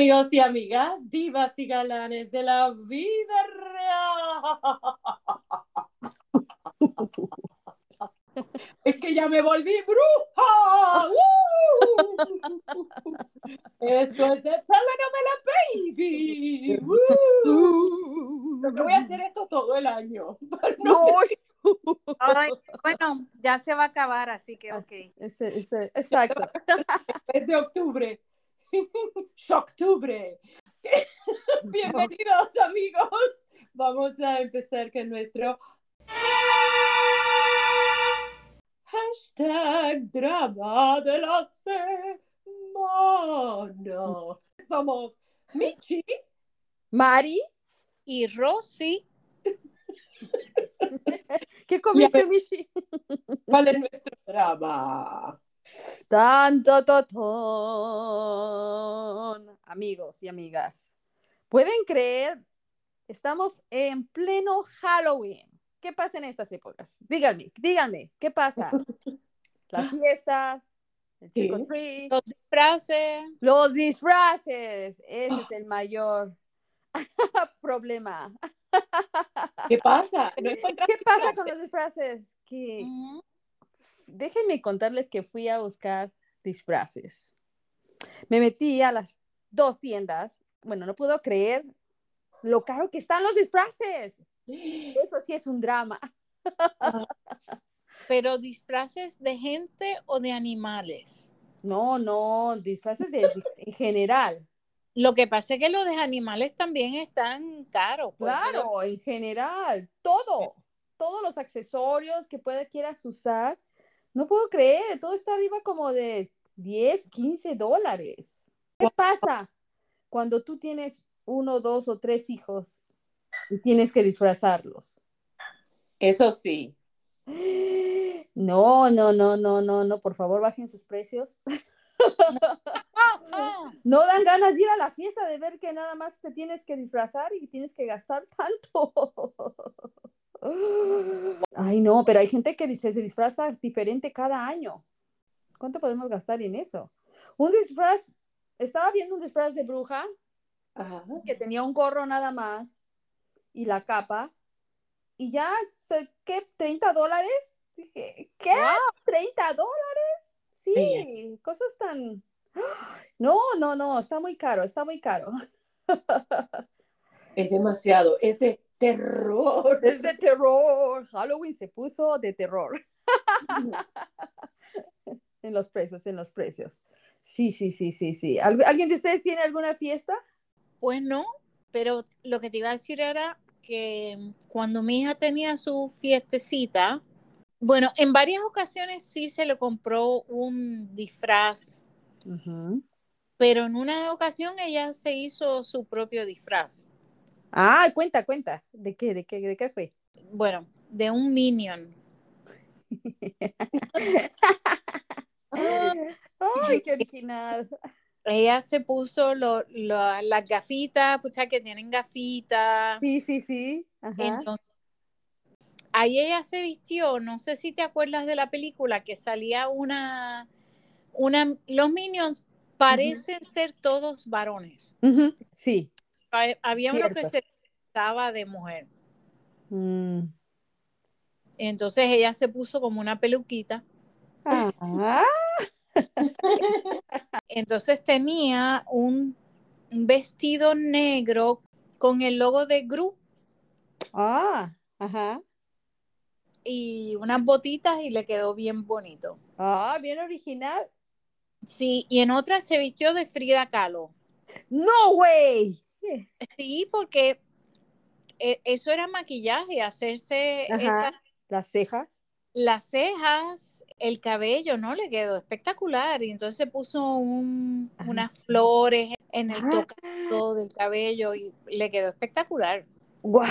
Amigos y amigas, divas y galanes de la vida real. Es que ya me volví bruja. ¡Uh! Esto es de telenovela Baby. ¡Uh! Voy a hacer esto todo el año. No, Ay, bueno, ya se va a acabar, así que ok. ese, ese, exacto. Es de octubre. Octubre. Bienvenidos, amigos. Vamos a empezar con nuestro hashtag drama de la semana. Somos Michi. Mari, Y Rosy, ¿qué comiste. Michi? ¿Cuál es nuestro drama? Tanto totón. Amigos y amigas, ¿pueden creer? Estamos en pleno Halloween. ¿Qué pasa en estas épocas? Díganme, díganme, ¿qué pasa? Las fiestas, el trick or Sí. treat, los disfraces. los disfraces. Ese es el mayor problema. ¿Qué pasa? ¿No encuentras ¿Qué pasa con los disfraces? Que Ujú. Déjenme contarles que fui a buscar disfraces. Me metí a las dos tiendas. Bueno, no puedo creer lo caro que están los disfraces. Eso sí es un drama. Pero disfraces de gente o de animales. No, no, disfraces de, en general. Lo que pasa es que los de animales también están caros. por eso Claro, en general, todo, todos los accesorios que pueda quieras usar. No puedo creer, todo está arriba como de 10, 15 dólares. ¿Qué pasa cuando tú tienes uno, dos o tres hijos y tienes que disfrazarlos? Eso sí. No, no, no, no, no, no, por favor bajen sus precios. No dan ganas de ir a la fiesta de ver que nada más te tienes que disfrazar y tienes que gastar tanto. Ay, no, pero hay gente que dice, se disfraza diferente cada año. ¿Cuánto podemos gastar en eso? Un disfraz, estaba viendo un disfraz de bruja Ajá. que tenía un gorro nada más y la capa y ya, ¿qué? ¿30 dólares? Dije, ¿qué? Wow. ¿30 dólares? Sí, Sí. cosas tan... No, no, no, está muy caro, está muy caro. Es demasiado. Es de terror. Es de terror. Halloween se puso de terror en los precios, en los precios. Sí, sí, sí, sí, sí. ¿Al- ¿Alguien de ustedes tiene alguna fiesta? Pues no, pero lo que te iba a decir era que cuando mi hija tenía su fiestecita, bueno, en varias ocasiones sí se le compró un disfraz, pero en una ocasión ella se hizo su propio disfraz. Ah, cuenta, cuenta. ¿De qué, de qué, de qué fue? Bueno, de un minion. Ay, qué original. Ella se puso lo- lo- las gafitas, pues ya que tienen gafitas. Sí, sí, sí. Ajá. Entonces, ahí ella se vistió, no sé si te acuerdas de la película, que salía una, una, los minions parecen ser todos varones. Sí. Ha- Había uno que se estaba de mujer. Mm. Entonces ella se puso como una peluquita. Ah, Entonces tenía un, un vestido negro con el logo de Gru ah, ajá. y unas botitas y le quedó bien bonito. Ah, bien original. Sí, y en otra se vistió de Frida Kahlo. No, güey. Sí, porque eh, eso era maquillaje, hacerse Ajá. Las cejas. las cejas, el cabello, ¿no? Le quedó espectacular. Y entonces se puso un- unas flores en el Ah. tocado del cabello y le quedó espectacular. Guau.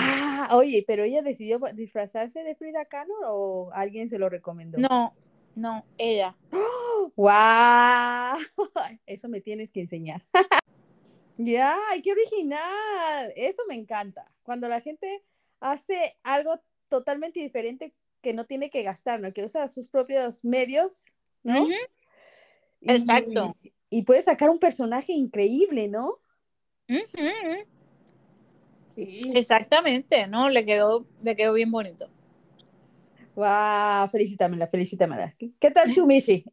Oye, pero ella decidió disfrazarse de Frida Kahlo o alguien se lo recomendó. No, no, ella. ¡Guau! Eso me tienes que enseñar. Ya, ay, qué original. Eso me encanta. Cuando la gente hace algo totalmente diferente que no tiene que gastar, ¿no? Que usa sus propios medios, ¿no? Y- Exacto. y puede sacar un personaje increíble, ¿no? Sí. Exactamente, ¿no? Le quedó, le quedó bien bonito. Wow, felicítamela, felicítamela. ¿Qué, qué tal tú, Michi?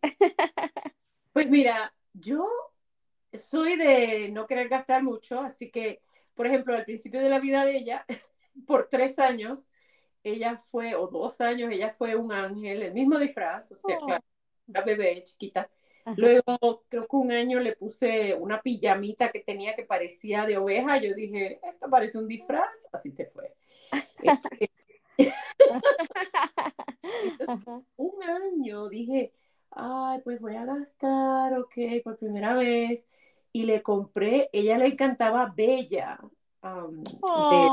Pues mira, yo soy de no querer gastar mucho, así que, por ejemplo, al principio de la vida de ella, por tres años, ella fue, o dos años, ella fue un ángel, el mismo disfraz, o sea, Oh. claro, una bebé chiquita. Ajá. Luego, creo que un año le puse una pijamita que tenía que parecía de oveja. Yo dije, esto parece un disfraz. Así se fue. Este, un año dije, ay, pues voy a gastar, ok, por primera vez. Y le compré, ella le encantaba Bella. um, de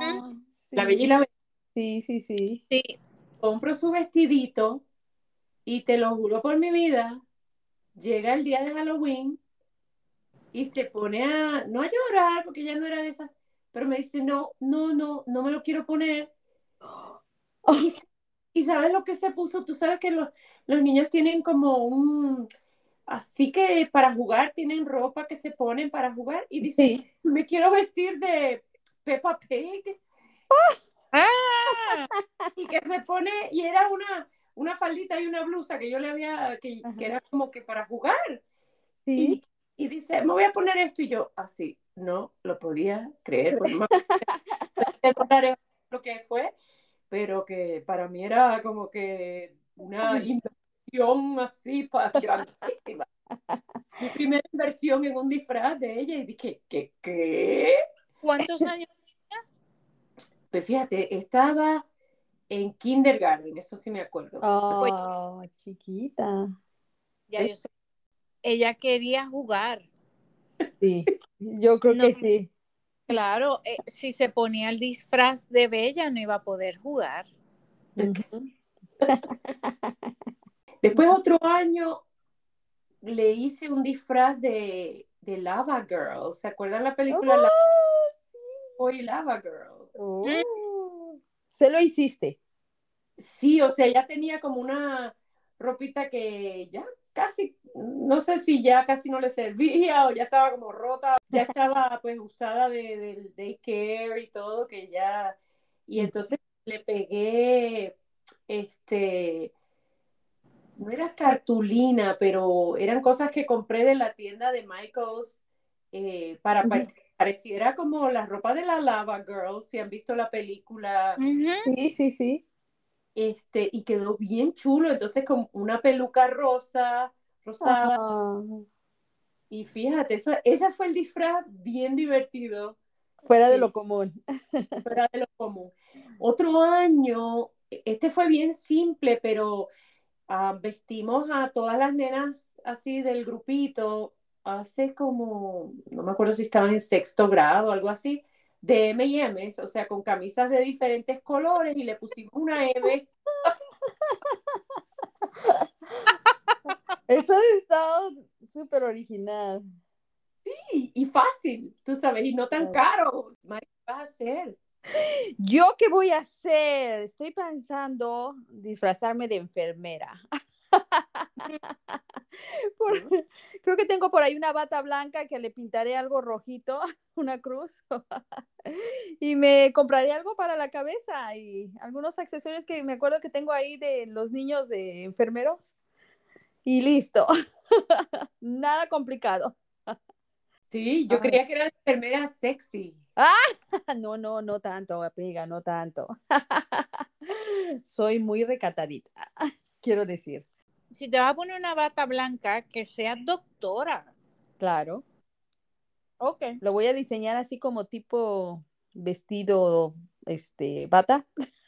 Oh, La Bella y la Bestia. sí, sí, sí. Sí, Compro su vestidito y te lo juro por mi vida, llega el día de Halloween y se pone a, no a llorar, porque ella no era de esas, pero me dice, no, no, no, no me lo quiero poner. Y, y ¿sabes lo que se puso? Tú sabes que los, los niños tienen como un, así que para jugar tienen ropa que se ponen para jugar y dice, Sí. me quiero vestir de Peppa Pig Ah, y que se pone, y era una, una faldita y una blusa que yo le había, que, que era como que para jugar. Sí. Y, y dice, me voy a poner esto y yo así, no lo podía creer, por más lo que fue, pero que para mí era como que una inversión así para grandísima. Mi primera inversión en un disfraz de ella y dije, ¿qué? ¿Qué? ¿Cuántos años? Pues fíjate, estaba en kindergarten, eso sí me acuerdo. Oh, chiquita. Ya yo sé. Ella quería jugar. Sí. Yo creo No. que sí. Claro, eh, si se ponía el disfraz de Bella no iba a poder jugar. Después otro año le hice un disfraz de, de Lava Girl. ¿Se acuerdan la película Lava Boy y Lava Girl? Oh. Se lo hiciste. Sí, o sea, ya tenía como una ropita que ya casi, no sé si ya casi no le servía o ya estaba como rota, ya estaba pues usada de, del daycare y todo, que ya, y entonces le pegué, este, no era cartulina, pero eran cosas que compré de la tienda de Michaels eh, para que pareciera como la ropa de la Lava Girl, si han visto la película. Sí, sí, sí. Este, y quedó bien chulo, entonces con una peluca rosa, rosada, y fíjate, eso, ese fue el disfraz bien divertido, fuera de Sí. lo común. fuera de lo común. Otro año, este fue bien simple, pero ah, vestimos a todas las nenas así del grupito, hace como, no me acuerdo si estaban en sexto grado o algo así, de M&M's, o sea, con camisas de diferentes colores y le pusimos una M Eso ha estado súper original. y, y fácil, tú sabes, y no tan caro. Mari, ¿qué vas a hacer? ¿Yo qué voy a hacer? Estoy pensando disfrazarme de enfermera. Por- creo que tengo por ahí una bata blanca que le pintaré algo rojito, una cruz, y me compraré algo para la cabeza y algunos accesorios que me acuerdo que tengo ahí de los niños de enfermeros. Y listo. Nada complicado. Sí, yo Ay. creía que era la enfermera sexy. No, no, no tanto, amiga, no tanto. Soy muy recatadita, quiero decir. Si te vas a poner una bata blanca, que sea doctora. Claro, Ok. lo voy a diseñar así como tipo vestido, este, bata,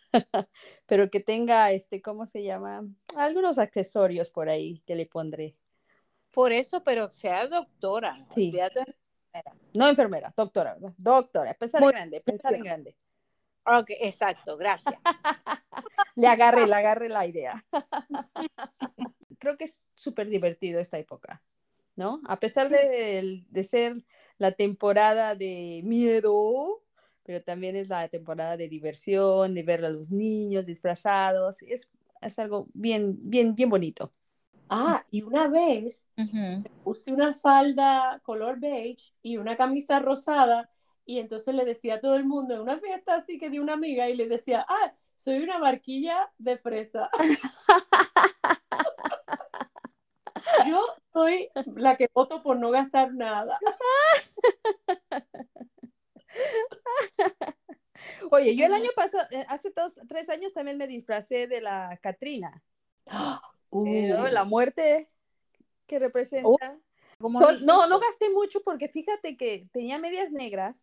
pero que tenga, este, ¿cómo se llama? Algunos accesorios por ahí que le pondré. Por eso, pero sea doctora. Sí. Olvídate. No enfermera, doctora, ¿verdad? Doctora, pensar en grande, pensar en grande. Ok, exacto, gracias. Le agarré, le agarré la idea. Creo que es súper divertido esta época, ¿no? A pesar de, de ser la temporada de miedo, pero también es la temporada de diversión, de ver a los niños disfrazados. Es, es algo bien, bien, bien bonito. Ah, y una vez Ujú. puse una falda color beige y una camisa rosada y entonces le decía a todo el mundo en una fiesta así que de una amiga y le decía, ah, soy una barquilla de fresa. Yo soy la que voto por no gastar nada. Oye, yo el año pasado, eh, hace dos, tres años también me disfracé de la Catrina. Uh, Eh, oh, la muerte que representa. Oh, no, no gasté mucho porque fíjate que tenía medias negras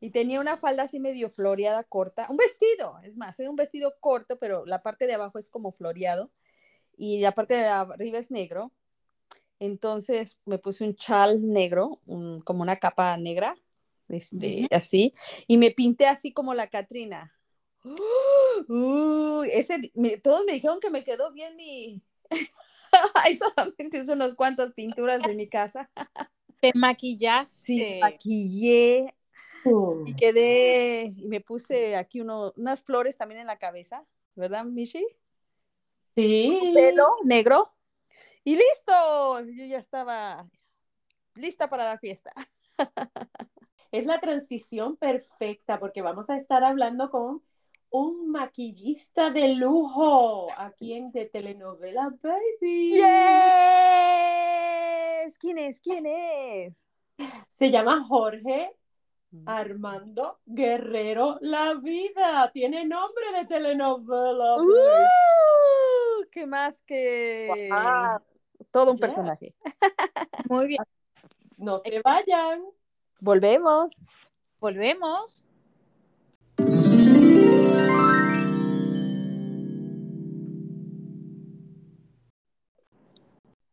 y tenía una falda así medio floreada corta, un vestido, es más, era un vestido corto, pero la parte de abajo es como floreado y la parte de arriba es negro. Entonces me puse un chal negro, un- como una capa negra, este, así, y me pinté así como la Catrina. Ese, me- todos me dijeron que me quedó bien mi... Ay, solamente unas cuantas pinturas de mi casa. Te maquillaste. Sí, maquillé y quedé, y me puse aquí uno, unas flores también en la cabeza, ¿verdad, Michi? Sí. Pelo negro. Y listo, yo ya estaba lista para la fiesta. Es la transición perfecta porque vamos a estar hablando con un maquillista de lujo aquí en de telenovela Baby. ¡Yes! ¿Quién es? ¿Quién es? Se llama Jorge Armando Guerrero La Vida. Tiene nombre de telenovela. ¡Uh! ¿Qué más que Wow. todo un Yeah. personaje? Muy bien. No se vayan. Volvemos. Volvemos.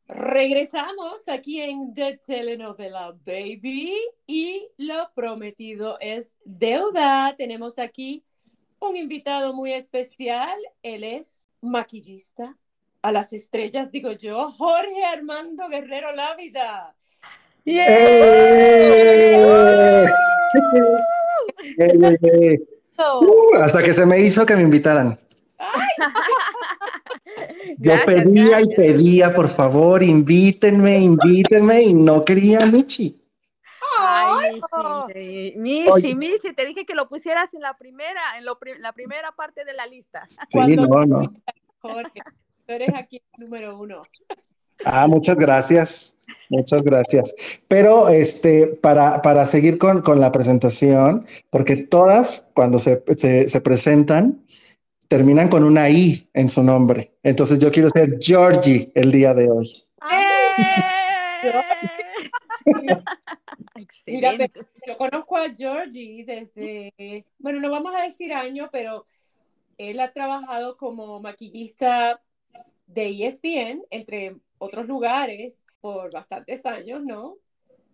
Regresamos aquí en The Telenovela Baby y lo prometido es deuda. Tenemos aquí un invitado muy especial. Él es maquillista a las estrellas, digo yo, Jorge Armando Guerrero Lávida. ¡Eh! ¡Eh, eh, eh! Uh, hasta que se me hizo que me invitaran. Yo Gracias, pedía y pedía, por favor, invítenme, invítenme, y no quería Michi. Ay. Michi, Michi, Oye. Michi, te dije que lo pusieras en la primera, en lo pri- la primera parte de la lista. Sí, Cuando- no, no. Jorge, tú eres aquí el número uno. Ah, muchas gracias. Muchas gracias. Pero este, para, para seguir con, con la presentación, porque todas cuando se, se, se presentan, terminan con una I en su nombre. Entonces yo quiero ser Georgie el día de hoy. Mira, yo conozco a Georgie desde, bueno, no vamos a decir año, pero él ha trabajado como maquillista de ESPN, entre otros lugares, por bastantes años, ¿no?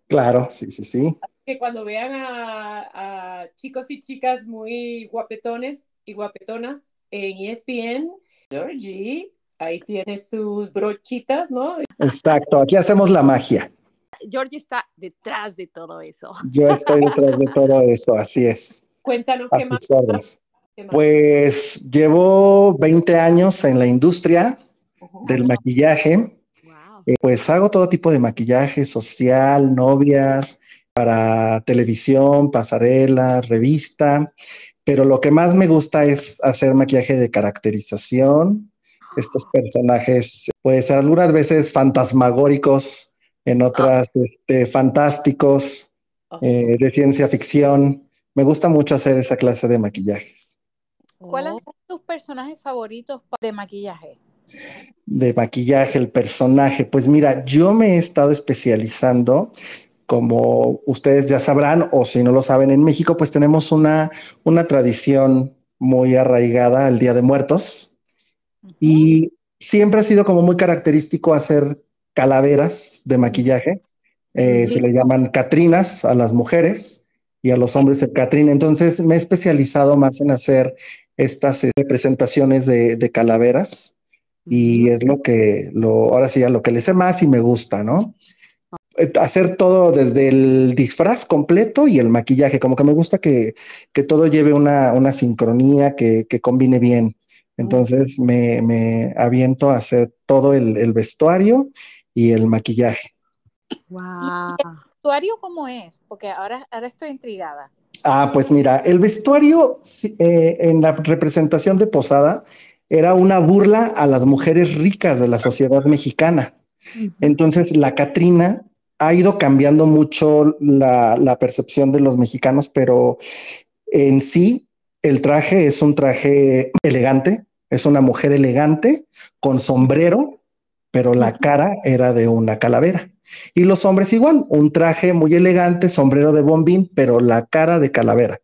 Claro, sí, sí, sí. Que cuando vean a, a chicos y chicas muy guapetones y guapetonas en ESPN, Georgie, ahí tiene sus brochitas, ¿no? Exacto. Aquí hacemos la magia. Georgie está detrás de todo eso. Yo estoy detrás de todo eso, así es. Cuéntanos A qué más. qué. Pues llevo 20 años en la industria del maquillaje. Wow. Eh, Pues hago todo tipo de maquillaje social, novias, para televisión, pasarela, revista, pero lo que más me gusta es hacer maquillaje de caracterización. Estos personajes, pues algunas veces fantasmagóricos, en otras este, fantásticos, eh, de ciencia ficción. Me gusta mucho hacer esa clase de maquillajes. ¿Cuáles Oh. son tus personajes favoritos de maquillaje? de maquillaje, el personaje. Pues mira, yo me he estado especializando, como ustedes ya sabrán, o si no lo saben, en México pues tenemos una, una tradición muy arraigada al Día de Muertos y siempre ha sido como muy característico hacer calaveras de maquillaje. Eh, se le llaman catrinas a las mujeres y a los hombres el catrín. Entonces me he especializado más en hacer estas eh, representaciones de, de calaveras y es lo que, lo, ahora sí, a lo que le sé más y me gusta, ¿no? Hacer todo desde el disfraz completo y el maquillaje, como que me gusta que, que todo lleve una, una sincronía, que, que combine bien. Entonces me, me aviento a hacer todo el, el vestuario y el maquillaje. Wow. ¿Vestuario cómo es? Porque ahora, ahora estoy intrigada. Ah, pues mira, el vestuario eh, en la representación de Posada era una burla a las mujeres ricas de la sociedad mexicana. Entonces, la Catrina ha ido cambiando mucho la, la percepción de los mexicanos, pero en sí el traje es un traje elegante, es una mujer elegante con sombrero, pero la cara era de una calavera. Y los hombres igual, un traje muy elegante, sombrero de bombín, pero la cara de calavera,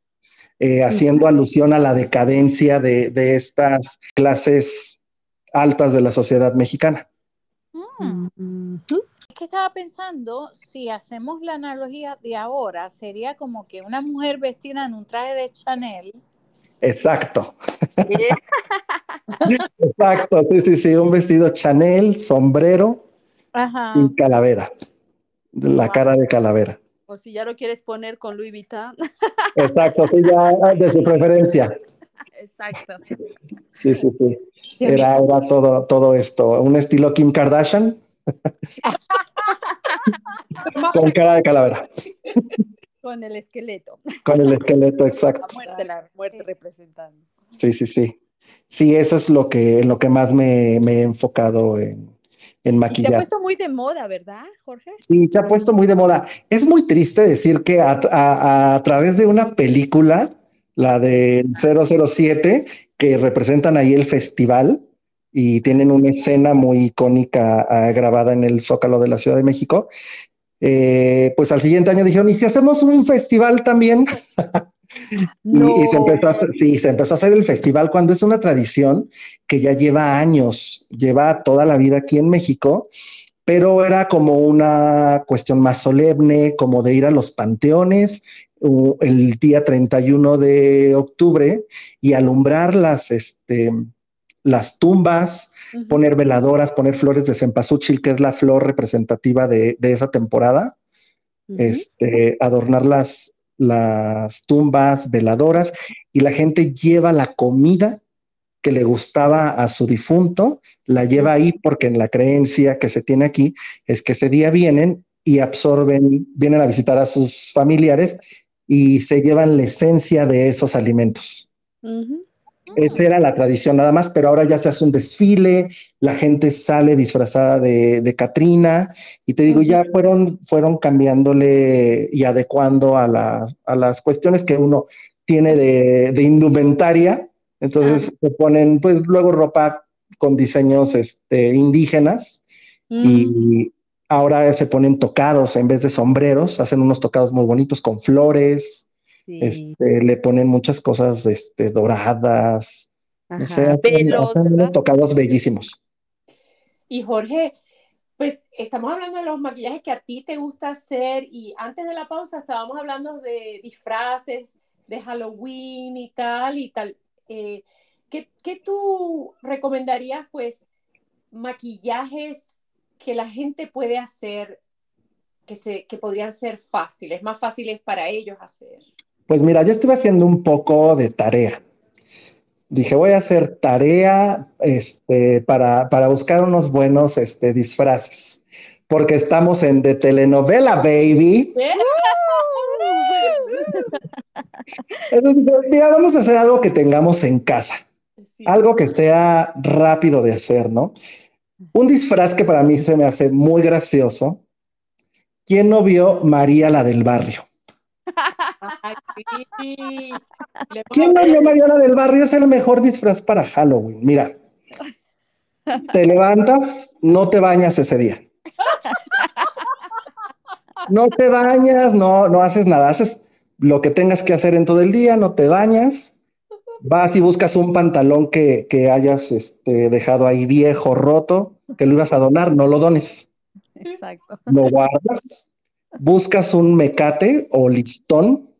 eh, haciendo alusión a la decadencia de, de estas clases altas de la sociedad mexicana. Mm. Que estaba pensando, si hacemos la analogía de ahora, sería como que una mujer vestida en un traje de Chanel. Exacto, exacto, sí, sí, sí, un vestido Chanel, sombrero Ajá. y calavera, la Wow. cara de calavera. O si ya lo quieres poner con Louis Vuitton. Exacto, sí, ya de su preferencia. Exacto. Sí, sí, sí. Era, era todo, todo esto, un estilo Kim Kardashian con cara de calavera, Con el esqueleto. con el esqueleto La exacto. muerte, la muerte representando. Sí, sí, sí. Sí, eso es lo que, en lo que más me, me he enfocado en, en Y se ha puesto muy de moda, ¿verdad, Jorge? Sí, se ha puesto muy de moda. Es muy triste decir que a, a- a través de una película, la de 007, que representan ahí el festival y tienen una escena muy icónica ah, grabada en el Zócalo de la Ciudad de México, eh, pues al siguiente año dijeron, ¿y si hacemos un festival también? Y, y se empezó a hacer- sí, se empezó a hacer el festival cuando es una tradición que ya lleva años, lleva toda la vida aquí en México, pero era como una cuestión más solemne, como de ir a los panteones el día 31 de octubre y alumbrar las, este, las tumbas, Poner veladoras, poner flores de cempasúchil, que es la flor representativa de, de esa temporada. Este, adornar las, las tumbas, veladoras, y la gente lleva la comida que le gustaba a su difunto, la lleva ahí porque en la creencia que se tiene aquí es que ese día vienen y absorben, vienen a visitar a sus familiares y se llevan la esencia de esos alimentos. Esa era la tradición nada más, pero ahora ya se hace un desfile, la gente sale disfrazada de, de Catrina y te digo, ya fueron, fueron cambiándole y adecuando a, la- a las cuestiones que uno tiene de, de indumentaria. Entonces se ponen pues luego ropa con diseños este, indígenas Mm. y ahora se ponen tocados en vez de sombreros, hacen unos tocados muy bonitos con flores, Sí. este, le ponen muchas cosas este, doradas. No sé, Ajá. tocados bellísimos. Y Jorge, pues estamos hablando de los maquillajes que a ti te gusta hacer y antes de la pausa estábamos hablando de disfraces, de Halloween y tal y tal. Eh, ¿qué, qué tú recomendarías, pues, maquillajes que la gente puede hacer que, se, que podrían ser fáciles, más fáciles para ellos hacer? Pues mira, yo estuve haciendo un poco de tarea. Dije, voy a hacer tarea este, para, para buscar unos buenos este, disfraces, porque estamos en de telenovela, baby. Entonces, mira, vamos a hacer algo que tengamos en casa, Sí. algo que sea rápido de hacer, ¿no? Un disfraz que para mí se me hace muy gracioso. ¿Quién no vio María la del barrio? Ay, sí. Le ¿Quién no vio María la del barrio? Es el mejor disfraz para Halloween. Mira, te levantas, no te bañas ese día. No te bañas, no, no haces nada, haces lo que tengas que hacer en todo el día, no te bañas, vas y buscas un pantalón que, que hayas este, dejado ahí viejo, roto, que lo ibas a donar, no lo dones, Exacto. lo guardas, buscas un mecate o listón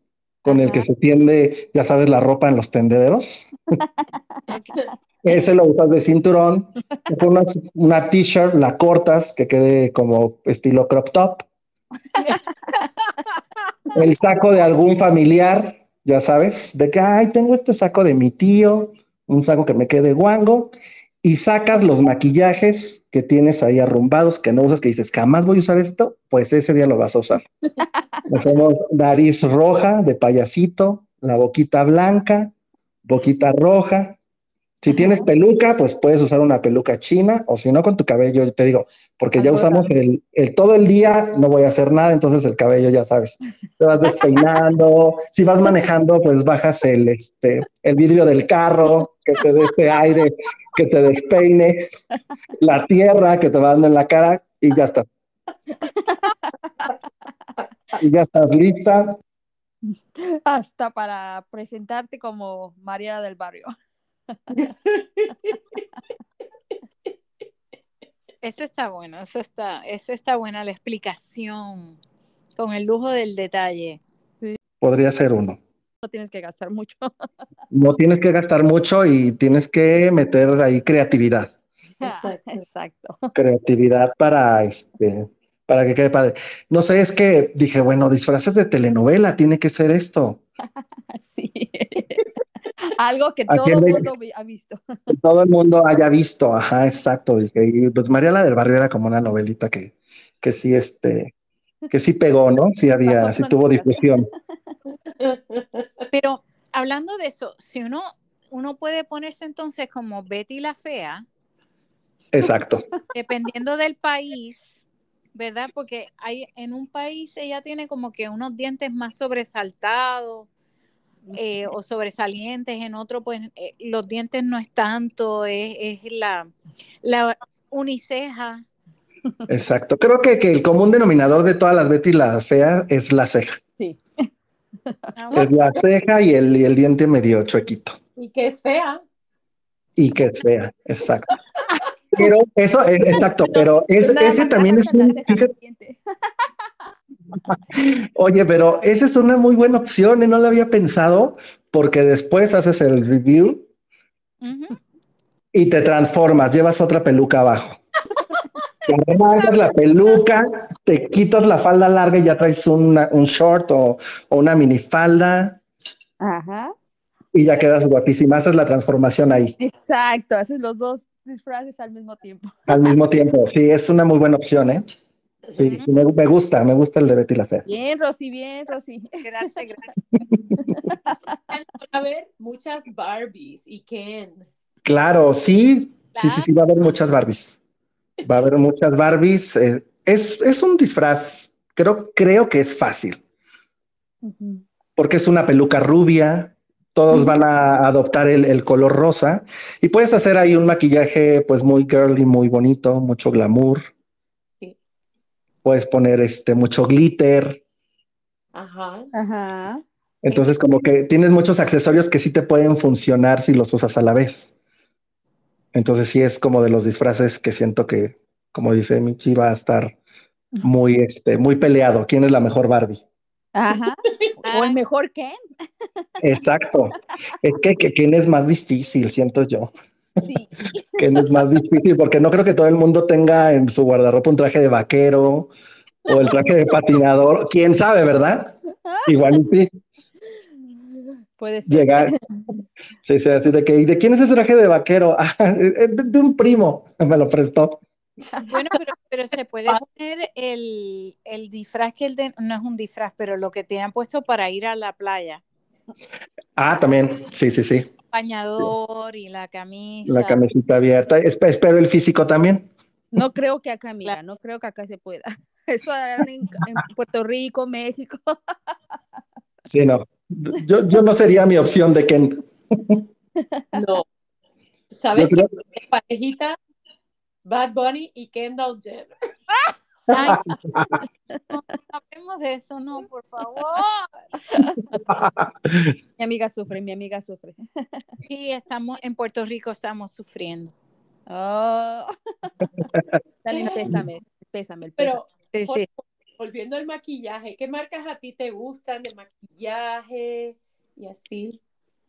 con el que se tiende, ya sabes, la ropa en los tendederos. Ese lo usas de cinturón, te pones una t-shirt, la cortas, que quede como estilo crop top. El saco de algún familiar, ya sabes, de que, ay, tengo este saco de mi tío, un saco que me quede guango y sacas los maquillajes que tienes ahí arrumbados, que no usas, que dices, jamás voy a usar esto, pues ese día lo vas a usar. Hacemos nariz roja de payasito, la boquita blanca, boquita roja. Si tienes peluca, pues puedes usar una peluca china o si no con tu cabello, te digo, porque ya usamos el, el, todo el día, no voy a hacer nada, entonces el cabello ya sabes, te vas despeinando, si vas manejando, pues bajas el, este, el vidrio del carro, que te dé este aire, que te despeine, la tierra que te va dando en la cara y ya estás. Y ya estás lista. Hasta para presentarte como María del Barrio. Eso está bueno, eso está, eso está buena la explicación, con el lujo del detalle. Podría ser uno. No tienes que gastar mucho. No tienes que gastar mucho y tienes que meter ahí creatividad. Exacto. Exacto. Creatividad para este, para que quede padre. No sé, es que dije, bueno, disfraces de telenovela, tiene que ser esto. Sí. Algo que todo el mundo ha visto. Que todo el mundo haya visto, ajá, exacto. Dije, y pues María la del Barrio era como una novelita que, que sí, este, que sí pegó, ¿no? Sí había, sí tuvo difusión. Pero hablando de eso, si uno, uno puede ponerse entonces como Betty la Fea. Exacto. Dependiendo del país, ¿verdad? Porque hay, en un país ella tiene como que unos dientes más sobresaltados. Eh, o sobresalientes, en otro pues eh, los dientes no es tanto, es, es la, la uniceja. Exacto, creo que, que, el común denominador de todas las Betty la fea es la ceja. Sí. Es la ceja y el, y el diente medio chuequito. Y que es fea. Y que es fea, exacto. Pero eso es exacto, pero es, ese también es un. Oye, pero esa es una muy buena opción, y no la había pensado, porque después haces el review uh -huh. y te transformas, llevas otra peluca abajo. Te arrancas la peluca, te quitas la falda larga y ya traes una, un short o, o una minifalda. Ajá. Y ya quedas guapísima, haces la transformación ahí. Exacto, haces los dos disfraces al mismo tiempo. Al mismo tiempo, sí, es una muy buena opción, ¿eh? Sí, sí me, me, gusta, me gusta el de Betty la Fea. Bien, Rosy, bien, Rosy. Gracias, gracias. a ver, muchas Barbies y Ken. Claro, sí, sí, sí, sí, va a haber muchas Barbies. Va a haber muchas Barbies. Eh, es, es, un disfraz, creo, creo que es fácil. Uh -huh. Porque es una peluca rubia, todos van a adoptar el, el, color rosa y puedes hacer ahí un maquillaje pues muy girly, muy bonito, mucho glamour. Sí. Puedes poner este mucho glitter. Ajá. Ajá. Entonces como que tienes muchos accesorios que sí te pueden funcionar si los usas a la vez. Entonces sí es como de los disfraces que siento que, como dice Michi, va a estar muy, este, muy peleado. ¿Quién es la mejor Barbie? Ajá. O el mejor Ken. Exacto. Es que, que Ken es más difícil, siento yo. Sí. Ken es más difícil porque no creo que todo el mundo tenga en su guardarropa un traje de vaquero o el traje de patinador. ¿Quién sabe, verdad? Igual sí. Puede ser. Llegar. Sí, sí, así de que, ¿y de quién es ese traje de vaquero? Ah, de, de un primo, me lo prestó. Bueno, pero, pero, se puede poner el, el disfraz que el de, no es un disfraz, pero lo que te han puesto para ir a la playa. Ah, también, sí, sí, sí. El bañador sí. y la camisa. La camisita abierta. Espero el físico también. No creo que acá, mira, no creo que acá se pueda. Eso en, en Puerto Rico, México. Sí, no. Yo, yo no sería mi opción de Ken. No. ¿Sabes creo... qué parejita? Bad Bunny y Kendall Jenner. Ay, no hablemos de eso, no, por favor. Mi amiga sufre, mi amiga sufre. Sí, estamos en Puerto Rico, estamos sufriendo. Oh. Dale, pésame, pésame. El Pero, sí, sí. Volviendo al maquillaje, ¿qué marcas a ti te gustan de maquillaje y así?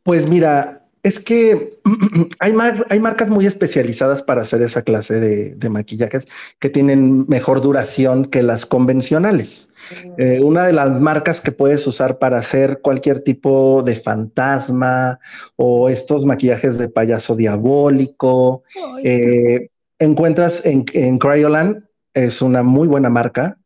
Pues mira, es que hay, hay marcas muy especializadas para hacer esa clase de, maquillajes que tienen mejor duración que las convencionales. Eh, una de las marcas que puedes usar para hacer cualquier tipo de fantasma o estos maquillajes de payaso diabólico, eh, encuentras en, en Cryoland, es una muy buena marca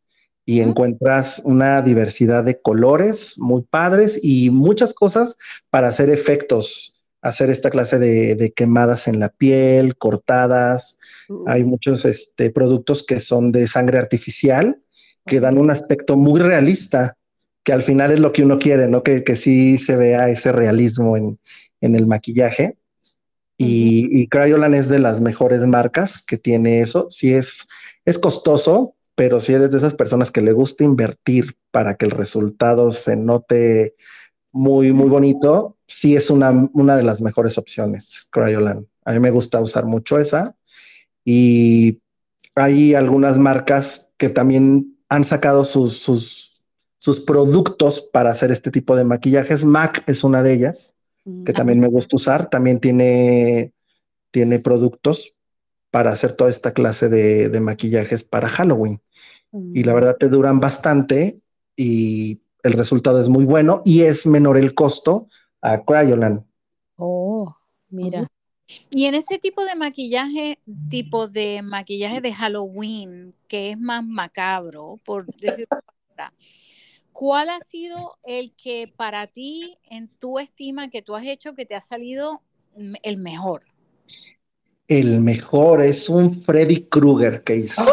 y encuentras una diversidad de colores muy padres y muchas cosas para hacer efectos hacer esta clase de, quemadas en la piel, cortadas. Uh. Hay muchos este, productos que son de sangre artificial que dan un aspecto muy realista, que al final es lo que uno quiere, ¿no? Que, que sí se vea ese realismo en, el maquillaje. Y, Cryolan es de las mejores marcas que tiene eso. Sí es, es costoso, pero si eres de esas personas que le gusta invertir para que el resultado se note muy, muy bonito, sí es una, una de las mejores opciones, Cryolan. A mí me gusta usar mucho esa. Y hay algunas marcas que también han sacado sus, sus, sus productos para hacer este tipo de maquillajes. MAC es una de ellas, que mm. también me gusta usar. También tiene, tiene productos para hacer toda esta clase de, de maquillajes para Halloween. Y la mm. verdad te duran bastante y el resultado es muy bueno y es menor el costo a Cryolan. Oh, mira. Y en ese tipo de maquillaje, tipo de maquillaje de Halloween, que es más macabro, por decirlo ¿cuál ha sido el que para ti, en tu estima, que tú has hecho, que te ha salido el mejor? El mejor es un Freddy Krueger que hizo.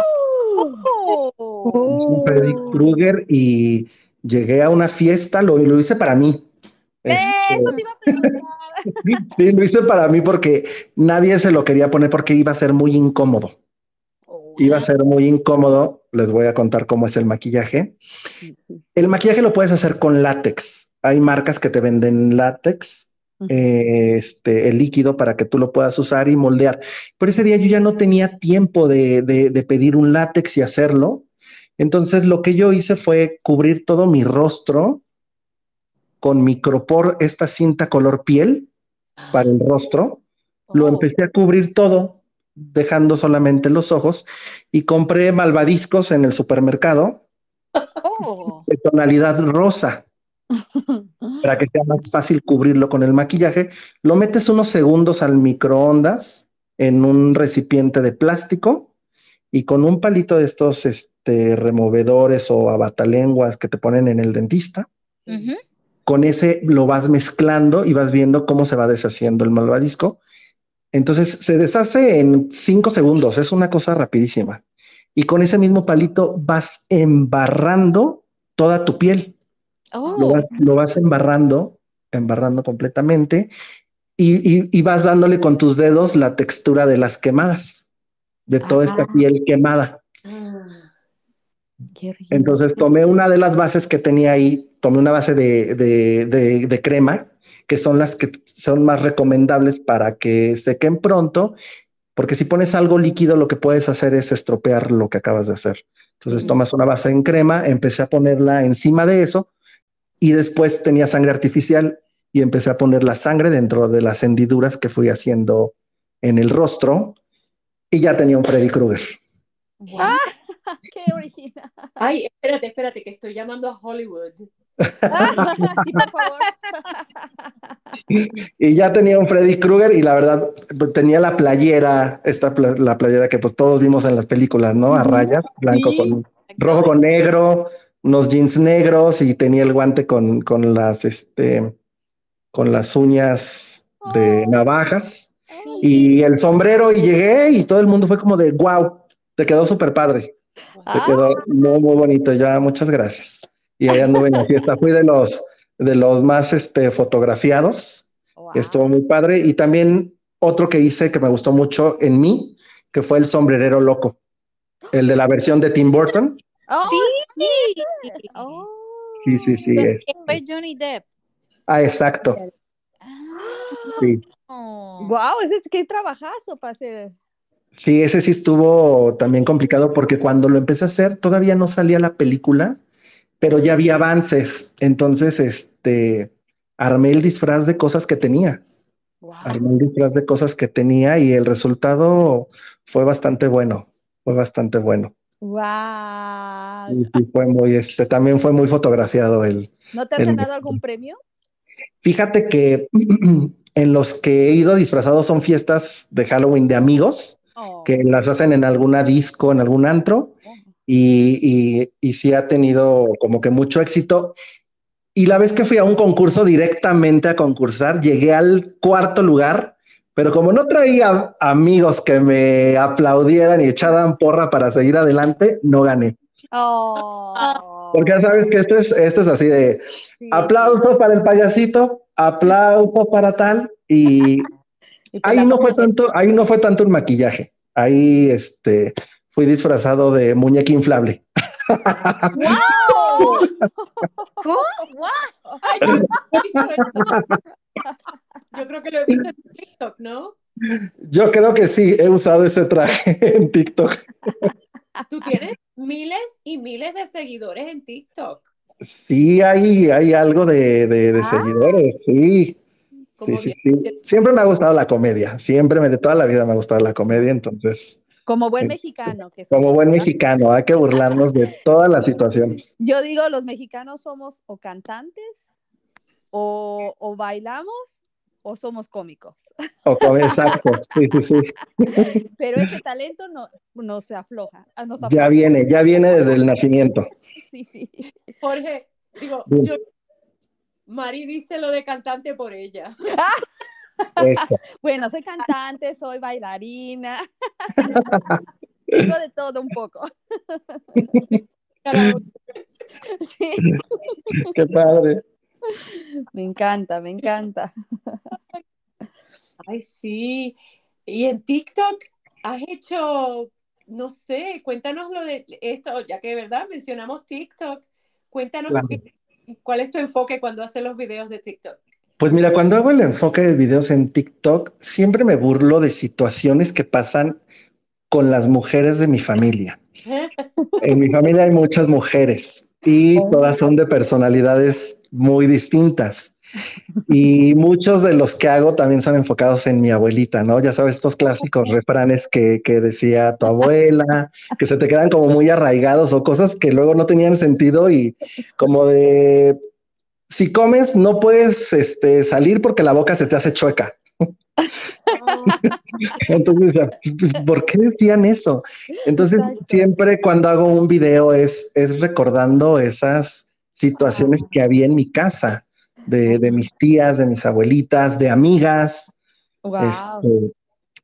¡Oh! Un Freddy Krueger y llegué a una fiesta, lo, lo hice para mí. Eso este, te iba a preguntar. sí, lo hice para mí porque nadie se lo quería poner porque iba a ser muy incómodo. Oh, iba a ser muy incómodo. Les voy a contar cómo es el maquillaje. El maquillaje lo puedes hacer con látex. Hay marcas que te venden látex, este, el líquido para que tú lo puedas usar y moldear. Pero ese día yo ya no tenía tiempo de, de pedir un látex y hacerlo. Entonces lo que yo hice fue cubrir todo mi rostro con micropor, esta cinta color piel para el rostro. Lo oh. empecé a cubrir todo, dejando solamente los ojos y compré malvadiscos en el supermercado oh. de tonalidad rosa para que sea más fácil cubrirlo con el maquillaje. Lo metes unos segundos al microondas en un recipiente de plástico y con un palito de estos este, removedores o abatalenguas que te ponen en el dentista. Con ese lo vas mezclando y vas viendo cómo se va deshaciendo el malvadisco. Entonces se deshace en cinco segundos, es una cosa rapidísima. Y con ese mismo palito vas embarrando toda tu piel. Lo, vas, embarrando, embarrando completamente y, y, vas dándole con tus dedos la textura de las quemadas, de toda esta piel quemada. Entonces tomé una de las bases que tenía ahí, tomé una base de, crema, que son las que son más recomendables para que sequen pronto, porque si pones algo líquido lo que puedes hacer es estropear lo que acabas de hacer. Entonces tomas una base en crema, empecé a ponerla encima de eso y después tenía sangre artificial y empecé a poner la sangre dentro de las hendiduras que fui haciendo en el rostro y ya tenía un Freddy Krueger. ¡Ah! ¡Qué original! Ay, espérate, espérate, que estoy llamando a Hollywood. sí, por favor. Y ya tenía un Freddy Krueger y la verdad tenía la playera, esta la playera que pues todos vimos en las películas, ¿no? A rayas, blanco con rojo con negro, unos jeans negros y tenía el guante con, con las este con las uñas de oh. navajas y el sombrero y llegué y todo el mundo fue como de wow, te quedó súper padre. Te quedó ah. muy, muy bonito. Ya, muchas gracias. Y allá anduve en la fiesta. Fui de los, de los más este, fotografiados. estuvo muy padre. Y también otro que hice que me gustó mucho en mí, que fue el sombrerero loco. El de la versión de Tim Burton. Oh, sí. Oh. Sí, sí, sí. Es. Fue Johnny Depp. Ah, exacto. Sí. Wow, ese es que trabajazo para hacer. Sí, ese sí estuvo también complicado porque cuando lo empecé a hacer todavía no salía la película, pero ya había avances. Entonces, este, armé el disfraz de cosas que tenía. Wow. Armé el disfraz de cosas que tenía y el resultado fue bastante bueno. Fue bastante bueno. Wow. Y fue muy, este, también fue muy fotografiado el. ¿No te has el- ganado algún premio? Fíjate que en los que he ido disfrazados son fiestas de Halloween de amigos Oh. que las hacen en alguna disco, en algún antro. y, y, y sí ha tenido como que mucho éxito. Y la vez que fui a un concurso directamente a concursar, llegué al cuarto lugar, pero como no traía amigos que me aplaudieran y echaran porra para seguir adelante, no gané. Oh. Porque ya sabes que esto es, esto es así de Sí. aplauso para el payasito, aplauso para tal, y ahí la no fue tanto, ahí no fue tanto un maquillaje. Ahí este fui disfrazado de muñeca inflable. ¡Wow! ¿Cómo? What? Ay, yo, creo que lo he visto en TikTok, ¿no? Yo creo que sí, he usado ese traje en TikTok. Tú tienes miles y miles de seguidores en TikTok. Sí, hay, hay algo de, de- de Ah. seguidores, sí. Sí, sí, sí. Siempre me ha gustado la comedia, siempre, me, de toda la vida me ha gustado la comedia, entonces, Como buen Sí. mexicano. Que como buen mexicano, hay que burlarnos de todas las situaciones. Yo digo, los mexicanos somos o cantantes, o, o bailamos, o somos cómicos. Exacto, sí, sí, sí. Pero ese talento no, no se afloja. ah, Ya viene, ya viene desde el nacimiento. Sí, sí. Jorge, digo, yo, Mari dice lo de cantante por ella. Esto. Bueno, soy cantante, soy bailarina. Tengo de todo un poco. Qué padre. me encanta, me encanta. Ay, sí. Y en TikTok has hecho, no sé, cuéntanos lo de esto, ya que, ¿verdad? Mencionamos TikTok. Cuéntanos Claro. qué- cuál es tu enfoque cuando haces los videos de TikTok. Pues mira, cuando hago el enfoque de videos en TikTok, siempre me burlo de situaciones que pasan con las mujeres de mi familia. En mi familia hay muchas mujeres y Oh. todas son de personalidades muy distintas. Y muchos de los que hago también son enfocados en mi abuelita, ¿no? Ya sabes, estos clásicos refranes que, que decía tu abuela, que se te quedan como muy arraigados o cosas que luego no tenían sentido y como de, si comes no puedes este, salir porque la boca se te hace chueca. Entonces, ¿por qué decían eso? Entonces, Exacto. siempre cuando hago un video es, es recordando esas situaciones que había en mi casa, de, de mis tías, de mis abuelitas, de amigas. Wow. este,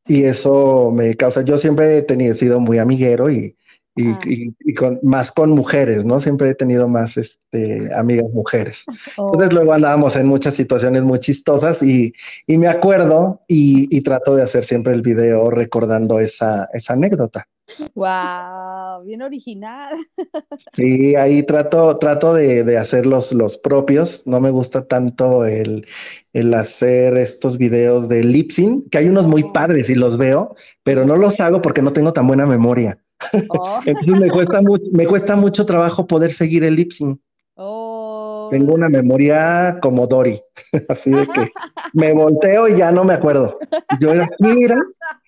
y eso me causa, yo siempre he tenido, sido muy amiguero y, y, Ah. y- y con, más con mujeres, ¿no? Siempre he tenido más este, amigas mujeres. Oh, Entonces luego andábamos en muchas situaciones muy chistosas y, y me acuerdo y, trato de hacer siempre el video recordando esa, esa anécdota. wow, bien original. Sí, ahí trato, trato de, de hacer los, los propios. No me gusta tanto el, el hacer estos videos de lip sync, que hay unos muy Oh. padres y los veo, pero no los hago porque no tengo tan buena memoria. Oh, Entonces me cuesta, mu- me cuesta mucho trabajo poder seguir el lip sync. oh. Tengo una memoria como Dory, así de que me volteo y ya no me acuerdo. Yo era, mira,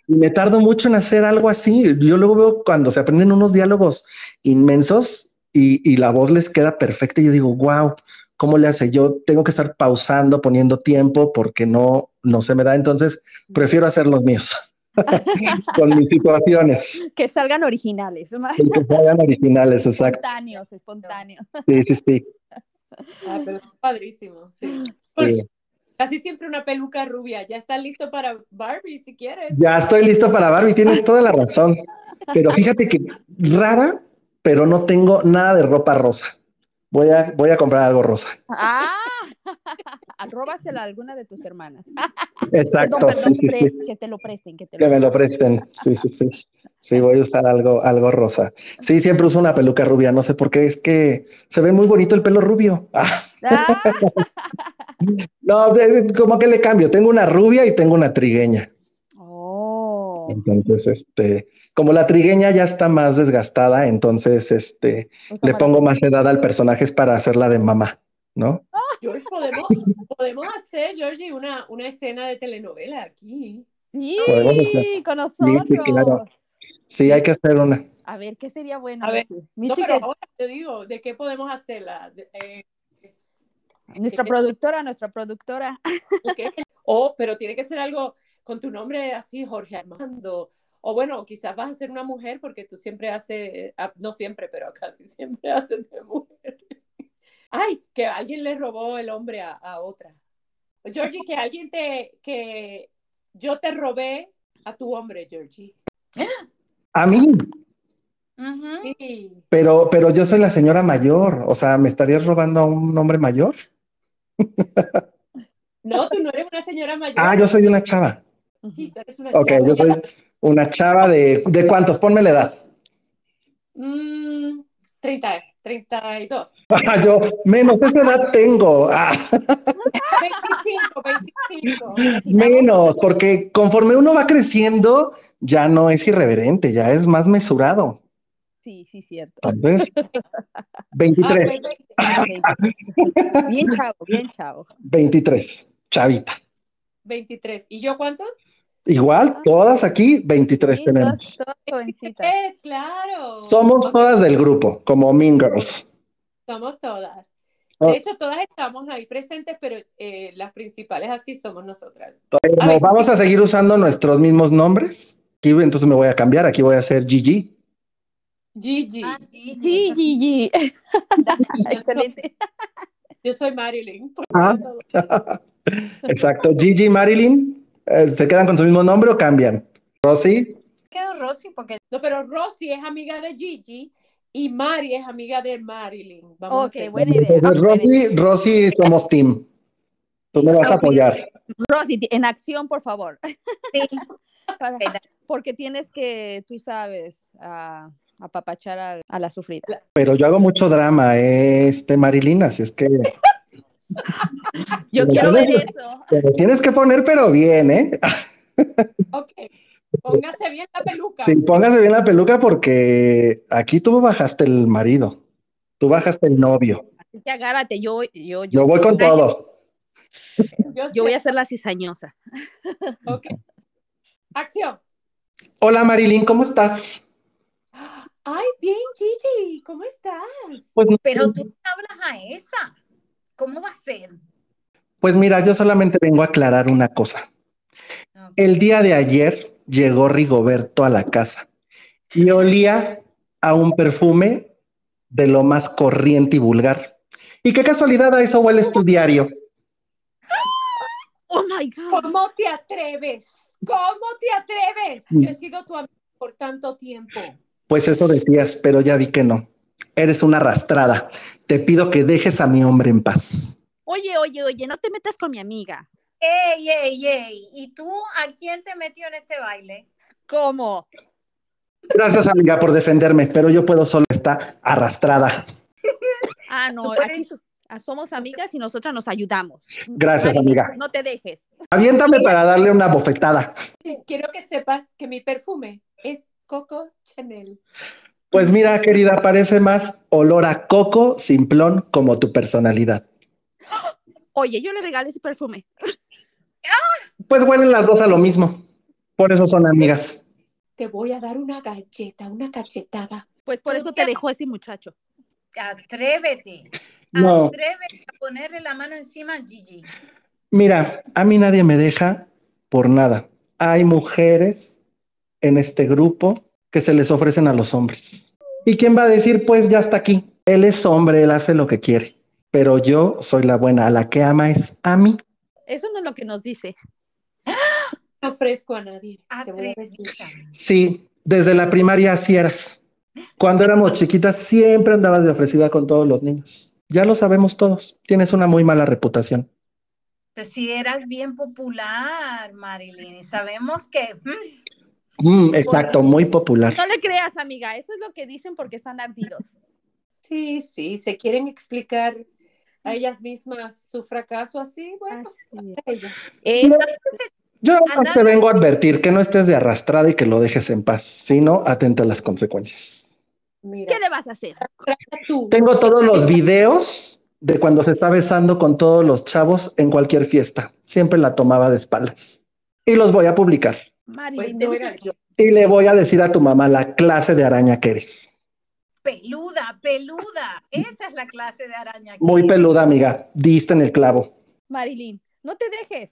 y me tardo mucho en hacer algo así. Yo luego veo cuando se aprenden unos diálogos inmensos y, y la voz les queda perfecta y yo digo, wow, ¿cómo le hace? Yo tengo que estar pausando, poniendo tiempo porque no, no se me da. Entonces prefiero hacer los míos con mis situaciones, Que salgan originales, que sean originales, exacto. espontáneos, espontáneos. Sí, sí, sí. Ah, pero es padrísimo, sí. sí. Casi siempre una peluca rubia. Ya está listo para Barbie si quieres. Ya estoy listo para Barbie, tienes toda la razón. Pero fíjate que rara, pero no tengo nada de ropa rosa. Voy a, voy a comprar algo rosa. Ah, róbasela a alguna de tus hermanas. Exacto, perdón, perdón, sí, que te lo presten, que te Que lo me lo presten. Sí, sí, sí. Sí, voy a usar algo, algo rosa. Sí, siempre uso una peluca rubia. No sé por qué, es que se ve muy bonito el pelo rubio. Ah, Ah, no, como que le cambio. Tengo una rubia y tengo una trigueña. Oh, Entonces, este, como la trigueña ya está más desgastada, entonces, este, usa le para- pongo más edad al personaje es para hacerla de mamá, ¿no? George, podemos, podemos hacer, Georgie, una, una escena de telenovela aquí. Sí, con Sí, sí, nosotros. claro. Sí, hay que hacer una. A ver, ¿qué sería bueno? A ver? No, pero ahora te digo, ¿de qué podemos hacerla? Eh, nuestra productora, nuestra productora. ¿qué? O, pero tiene que ser algo con tu nombre así, Jorge Armando. O bueno, quizás vas a ser una mujer porque tú siempre haces, ah, no siempre, pero casi siempre haces de mujer. Ay, que alguien le robó el hombre a, a otra. Georgie, que alguien te, que yo te robé a tu hombre, Georgie. A mí. Sí. pero, pero yo soy la señora mayor. O sea, ¿me estarías robando a un hombre mayor? No, tú no eres una señora mayor. Ah, yo soy una chava. Sí, tú eres una Ok, chava. yo soy una chava de, ¿de cuántos? Ponme la edad. Mm, 30, 32. Ah, yo menos esa edad tengo. Ah, 25, 25. menos, porque conforme uno va creciendo, ya no es irreverente, ya es más mesurado. Sí, sí, cierto. Entonces, Ah, 23, pues, Bien chavo, bien chavo. 23, chavita. 23. ¿Y yo cuántos? Igual, todas aquí, 23 Sí, tenemos. todas, todas jovencitas. Es, claro. Somos todas del grupo, como Mean Girls. Somos todas. Oh. De hecho, todas estamos ahí presentes, pero eh, las principales así somos nosotras. Pero A ver, vamos sí. a seguir usando nuestros mismos nombres. Aquí, entonces me voy a cambiar. Aquí voy a hacer Gigi. Gigi. Ah, Gigi, Gigi. Excelente. Yo soy Marilyn. por Ah. Exacto. Gigi, Marilyn. Eh, ¿Se quedan con su mismo nombre o cambian? Rosy. Quedó Rosy porque No, pero Rosy es amiga de Gigi y Mari es amiga de Marilyn. Vamos Ok, buena idea. Entonces, Rosy, Rosy, somos team. Tú me vas a apoyar. Rosy, en acción, por favor. sí, Para- porque tienes que, tú sabes, a apapachar a, a la sufrida. Pero yo hago mucho drama, este Marilyn, así es que Yo Pero quiero ver eso. te lo tienes que poner, pero bien, ¿eh? Ok. Póngase bien la peluca. Sí, póngase bien la peluca porque aquí tú bajaste el marido, tú bajaste el novio. Así que agárrate, yo, yo, yo, Yo voy con todo. Yo, yo voy a ser la cizañosa. Ok. Acción. Hola Marilyn, ¿cómo estás? Ay, bien, Gigi. ¿Cómo estás? Pues, pero tú no hablas a esa. ¿Cómo va a ser? pues mira, yo solamente vengo a aclarar una cosa. El día de ayer llegó Rigoberto a la casa y olía a un perfume de lo más corriente y vulgar. Y qué casualidad a eso huele tu diario. Oh my God. ¿Cómo te atreves? ¿Cómo te atreves? Yo he sido tu amiga por tanto tiempo. Pues eso decías, pero ya vi que no. Eres una arrastrada. Te pido que dejes a mi hombre en paz. Oye, oye, oye, no te metas con mi amiga. ¡Ey, ey, ey! ¿Y tú a quién te metió en este baile? ¿Cómo? Gracias, amiga, por defenderme, pero yo puedo solo estar arrastrada. Ah, no, aquí ah, somos amigas y nosotras nos ayudamos. Gracias, amiga. No te dejes. Aviéntame para darle una bofetada. Quiero que sepas que mi perfume es Coco Chanel. Pues mira, querida, parece más olor a coco simplón como tu personalidad. Oye, yo le regalé ese perfume. Pues huelen las dos a lo mismo. Por eso son amigas. Te voy a dar una galleta, una cachetada. Pues por eso te dejó ese muchacho. Atrévete. No. Atrévete a ponerle la mano encima a Gigi. Mira, a mí nadie me deja por nada. Hay mujeres en este grupo que se les ofrecen a los hombres. ¿Y quién va a decir, pues ya está aquí? Él es hombre, él hace lo que quiere. Pero yo soy la buena, a la que ama es a mí. Eso no es lo que nos dice. No ofrezco a nadie. Te voy a decir. Atrevida. Sí, desde la primaria así eras. Cuando éramos chiquitas siempre andabas de ofrecida con todos los niños. Ya lo sabemos todos. Tienes una muy mala reputación. Pues si eras bien popular, Marilyn, y sabemos que mm, Mm, exacto, muy popular. No le creas, amiga. Eso es lo que dicen porque están ardidos. Sí, sí, se quieren explicar a ellas mismas su fracaso así, bueno, Así es. ellas. Eh, Yo Ana- te vengo a advertir que no estés de arrastrada y que lo dejes en paz, sino atenta a las consecuencias. Mira, ¿Qué le vas a hacer? tú. Tengo todos los videos de cuando se está besando con todos los chavos en cualquier fiesta. Siempre la tomaba de espaldas. Y los voy a publicar. Pues Marilyn, yo. Y le voy a decir a tu mamá la clase de araña que eres. Peluda, peluda. Esa es la clase de araña. que Muy eres. peluda, amiga. Diste en el clavo. Marilyn, no te dejes.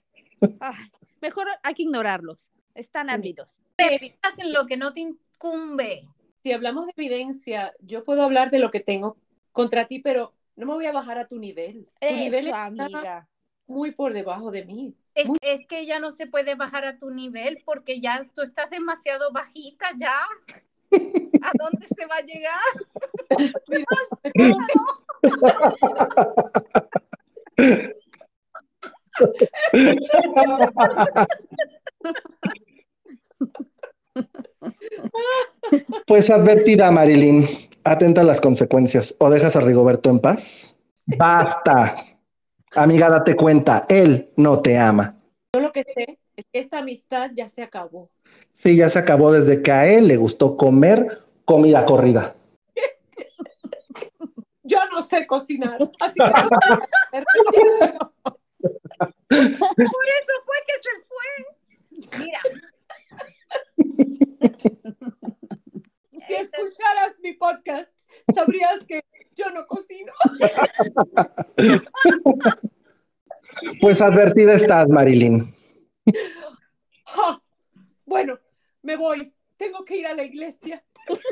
Ay, mejor hay que ignorarlos. Están ávidos. Hacen lo que no te incumbe. Si hablamos de evidencia, yo puedo hablar de lo que tengo contra ti, pero no me voy a bajar a tu nivel. Tu nivel está amiga. Muy por debajo de mí. Es, Muy- es que ya no se puede bajar a tu nivel porque ya tú estás demasiado bajita ya. ¿A dónde se va a llegar? Pues advertida, Marilyn. Atenta a las consecuencias. O dejas a Rigoberto en paz. Basta. Amiga, date cuenta. Él no te ama. Yo lo que sé es que esta amistad ya se acabó. Sí, ya se acabó desde que a él le gustó comer comida corrida. Yo no sé cocinar, así que. Por eso fue que se fue. Mira. si escucharas mi podcast, sabrías que yo no cocino. Pues advertida estás, Marilyn. Ja. Bueno, me voy. Tengo que ir a la iglesia.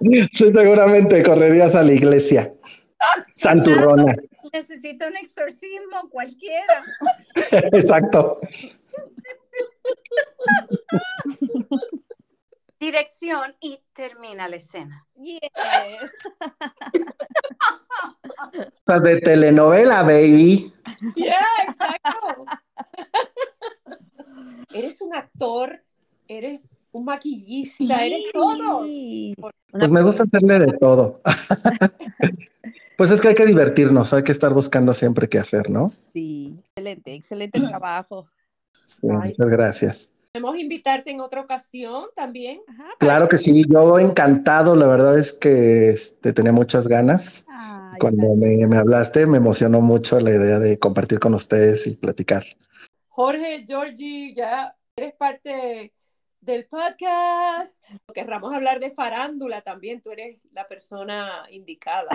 Sí, seguramente correrías a la iglesia. Santurrona. Necesito un exorcismo cualquiera. Exacto. Dirección y termina la escena. Yes. De telenovela, baby. Yeah, exacto. eres un actor, eres un maquillista, eres todo. Pues me gusta hacerle de todo. Pues es que hay que divertirnos, hay que estar buscando siempre qué hacer, ¿no? Sí, excelente, excelente trabajo. Sí, muchas gracias. Podemos invitarte en otra ocasión también. Ajá, Claro que sí, yo encantado, la verdad es que este, tenía muchas ganas. Ay, Cuando me, me hablaste, me emocionó mucho la idea de compartir con ustedes y platicar. Jorge, Georgie, ya eres parte del podcast. Querramos hablar de farándula también. Tú eres la persona indicada.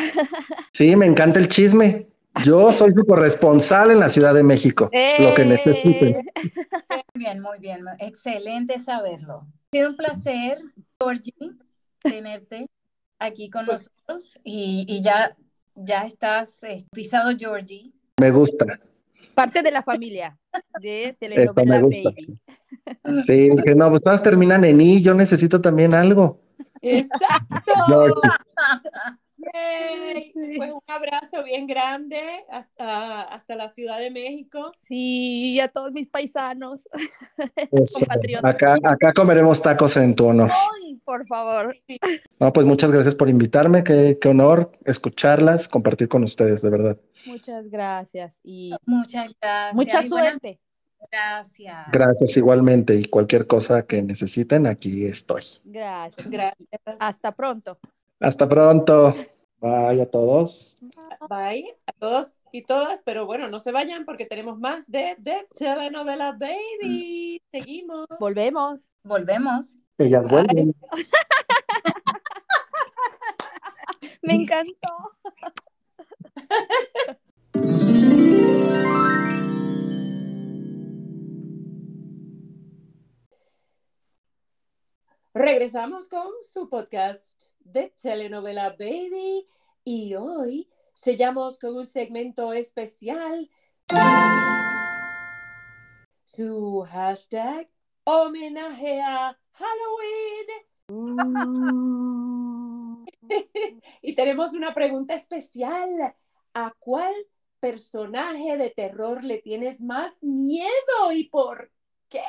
Sí, me encanta el chisme. Yo soy su corresponsal en la Ciudad de México. Lo que necesiten. Eh, Muy bien, muy bien. Excelente saberlo. Ha sido un placer, Georgie, tenerte aquí con nosotros y, y ya, ya estás eh, bautizado, Georgie. Me gusta. Parte de la familia de telenovela me gusta. Baby. Sí, que no, pues todas terminan en I, yo necesito también algo. ¡Exacto! Georgie. Pues un abrazo bien grande hasta, hasta la Ciudad de México. Sí, y a todos mis paisanos. Eso. Acá, acá comeremos tacos en tu honor. Ay, por favor. No, pues muchas gracias por invitarme, qué, qué honor escucharlas, compartir con ustedes, de verdad. Muchas gracias y Muchas gracias. mucha suerte. Gracias. Gracias igualmente y cualquier cosa que necesiten, aquí estoy. Gracias. Gracias. Hasta pronto. Hasta pronto. Bye a todos. Bye a todos y todas, pero bueno, no se vayan porque tenemos más de, de telenovela Baby. Seguimos. Volvemos. Volvemos. Ellas vuelven. Me encantó. Regresamos con su podcast de telenovela Baby y hoy sellamos con un segmento especial. Su hashtag homenaje a Halloween. y tenemos una pregunta especial. ¿A cuál personaje de terror le tienes más miedo y por qué?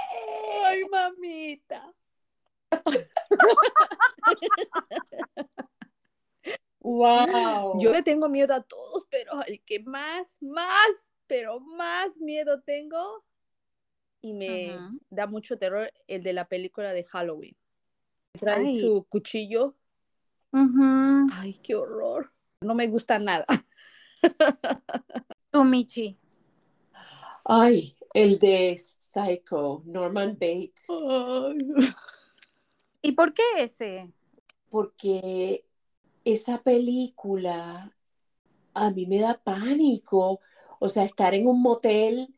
Ay, mamita. Wow. Yo le tengo miedo a todos, pero el que más, más, pero más miedo tengo y me da mucho terror el de la película de Halloween. Trae Ay. su cuchillo. Ay, qué horror. No me gusta nada. Tú, Michi. Ay, el de Psycho, Norman Bates. ¿Y por qué ese? Porque esa película a mí me da pánico. O sea, estar en un motel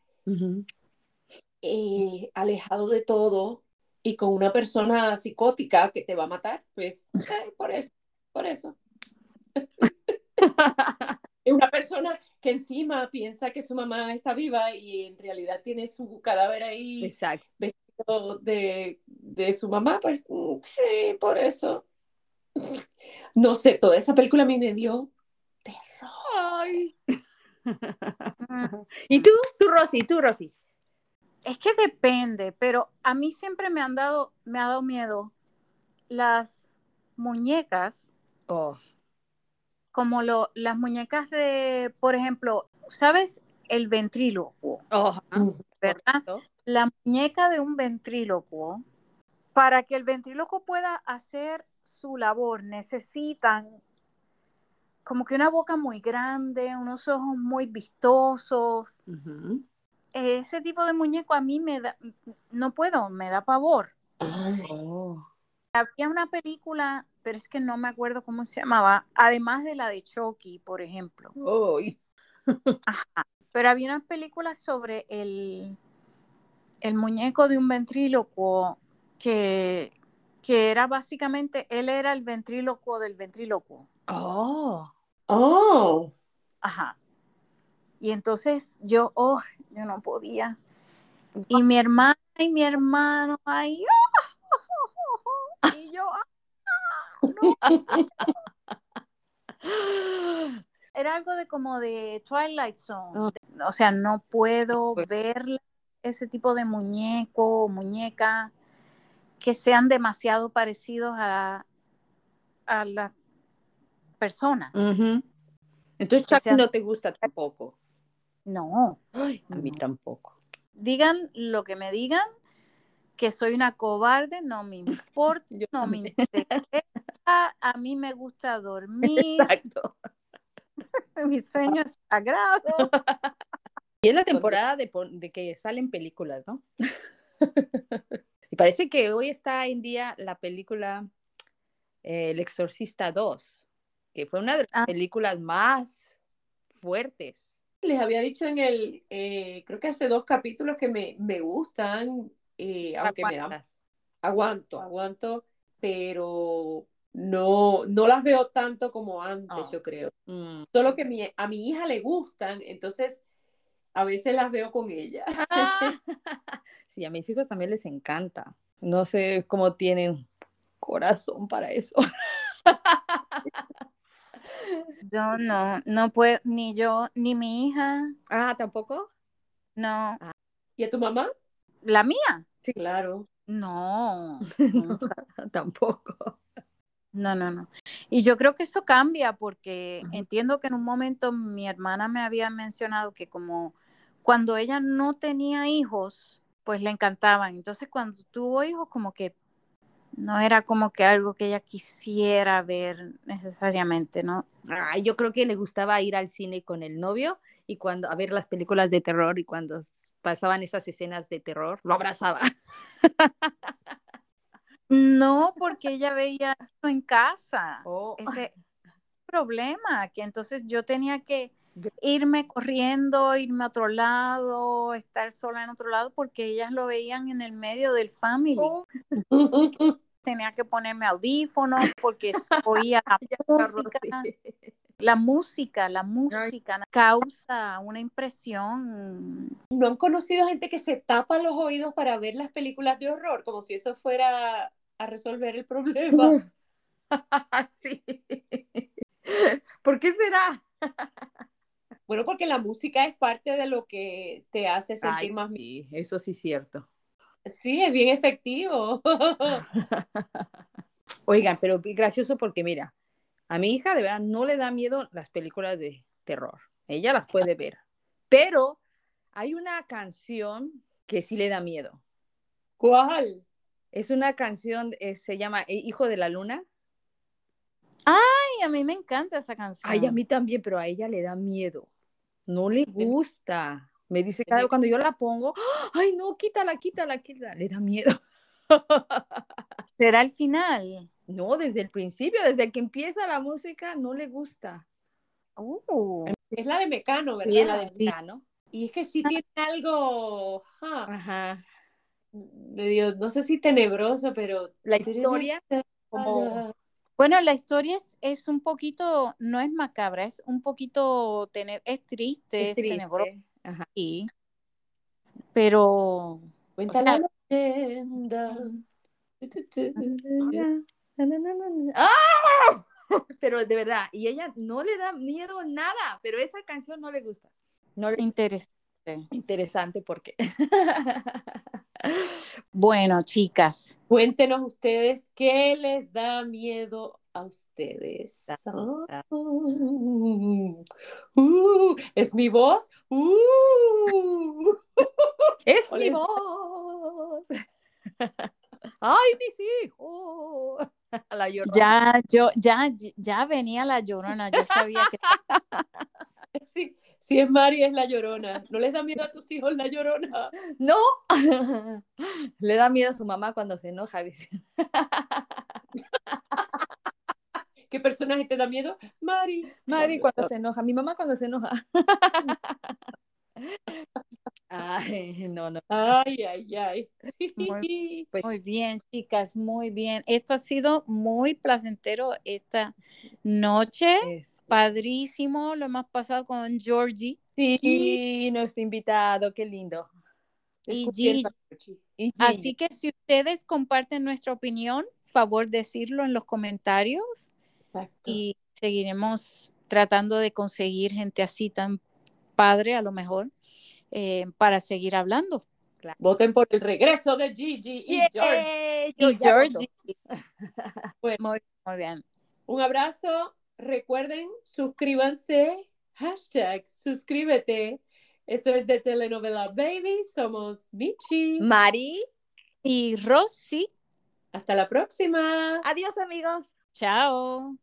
eh, alejado de todo y con una persona psicótica que te va a matar, pues eh, por eso, por eso. Es una persona que encima piensa que su mamá está viva y en realidad tiene su cadáver ahí Exacto. De, de su mamá, pues mm, sí, por eso. No sé, toda esa película a mí me dio terror. Ay. ¿Y tú? Tú, Rosy, tú, Rosy. Es que depende, pero a mí siempre me han dado, me ha dado miedo las muñecas, Oh. como lo, las muñecas de, por ejemplo, ¿sabes? El ventrílocuo, Oh. ¿verdad? correcto. La muñeca de un ventrílocuo, para que el ventrílocuo pueda hacer su labor, necesitan como que una boca muy grande, unos ojos muy vistosos. Ese tipo de muñeco a mí me da, no puedo, me da pavor. Oh. Había una película, pero es que no me acuerdo cómo se llamaba, además de la de Chucky, por ejemplo. Uy. Pero había una película sobre el, el muñeco de un ventrílocuo que, que era básicamente, él era el ventrílocuo del ventrílocuo. Oh. Oh, Ajá. Y entonces yo, oh, yo no podía. Y mi hermana y mi hermano ahí, y yo, ah, no. Era algo de como de Twilight Zone. O sea, no puedo Pues- ver ese tipo de muñeco o muñeca que sean demasiado parecidos a, a las personas. Entonces, Chucky sean- no te gusta tampoco. No. Ay, a mí No. tampoco. Digan lo que me digan, que soy una cobarde, no me importa, Yo no me interesa. A mí me gusta dormir, Exacto. mi sueño es sagrado. Y es la temporada de, de que salen películas, ¿no? y parece que hoy está en día la película eh, El Exorcista 2, que fue una de las Ah, películas más fuertes. les había dicho en el, eh, creo que hace dos capítulos que me, me gustan, eh, aunque me dan, aguanto, aguanto, pero no, no las veo tanto como antes, Oh. yo creo. Mm. Solo que mi- a mi hija le gustan, entonces a veces las veo con ella. Ah, sí, a mis hijos también les encanta. No sé cómo tienen corazón para eso. Yo no, no puedo, ni yo, ni mi hija, Ah, ¿tampoco? no. ¿Y a tu mamá? ¿La mía? Claro. No. Tampoco. No, no, no. Y yo creo que eso cambia porque entiendo que en un momento mi hermana me había mencionado que como cuando ella no tenía hijos, pues le encantaban. Entonces cuando tuvo hijos, como que no era como que algo que ella quisiera ver necesariamente, ¿no? Yo creo que le gustaba ir al cine con el novio y cuando a ver las películas de terror y cuando pasaban esas escenas de terror, lo abrazaba. No, porque ella veía en casa. Oh, Ese problema, que entonces yo tenía que irme corriendo, irme a otro lado, estar sola en otro lado, porque ellas lo veían en el medio del family. oh, Tenía que ponerme audífonos porque oía la música. La música, la música causa una impresión. ¿No han conocido gente que se tapa los oídos para ver las películas de horror? Como si eso fuera a resolver el problema. sí. ¿Por qué será? Bueno, porque la música es parte de lo que te hace sentir Ay, más miedo. sí, eso sí es cierto. Sí, es bien efectivo. Oigan, pero gracioso porque mira, a mi hija de verdad no le da miedo las películas de terror. Ella las puede ver. Pero hay una canción que sí le da miedo. ¿Cuál? Es una canción, eh, se llama eh, Hijo de la Luna. Ay, a mí me encanta esa canción. Ay, a mí también, pero a ella le da miedo. No le gusta. Me dice cada cuando yo la pongo, ay, no, quítala, quítala, quítala. Le da miedo. ¿Será el final? No, desde el principio, desde que empieza la música, no le gusta. Uh, Es la de Mecano, ¿verdad? Sí, es la de Mecano. Y es que sí tiene algo, ah, Ajá. medio, no sé si tenebroso, pero... La historia, como Bueno, la historia es, es un poquito, no es macabra, es un poquito, tener, es triste, es triste. tenebroso, Ajá. sí. pero Cuenta o sea- la leyenda. ¡Ah! Pero de verdad, y ella no le da miedo nada, pero esa canción no le gusta. No le interesante. Interesante porque Bueno, chicas, Cuéntenos ustedes qué les da miedo a ustedes. Ah. Uh, ¿Es mi voz? Uh. es mi voz. Ay, mis hijos. La llorona. ya, yo, ya, ya venía la llorona, yo sabía que Sí, si es Mari, es la llorona. ¿No les da miedo a tus hijos la llorona? No. Le da miedo a su mamá cuando se enoja, dice. ¿Qué personaje te da miedo? Mari. Mari cuando se enoja, mi mamá cuando se enoja. Ay, no, no. Ay, ay, ay. Pues- Muy bien, chicas, muy bien. Esto ha sido muy placentero esta noche. Es- Padrísimo, lo hemos pasado con Georgie Sí, nuestro invitado, qué lindo. y Gigi. Gigi. Y Así que si ustedes comparten nuestra opinión, favor decirlo en los comentarios Exacto. y seguiremos tratando de conseguir gente así tan padre a lo mejor eh, para seguir hablando. Voten por el regreso de Gigi y Yay, George. yo Y ya voto. Georgie. Bueno. Muy, muy bien. Un abrazo. Recuerden, suscríbanse. Hashtag suscríbete. Esto es de Telenovela Baby. Somos Michi. Mari, Y Rosy, Hasta la próxima. adiós amigos. chao.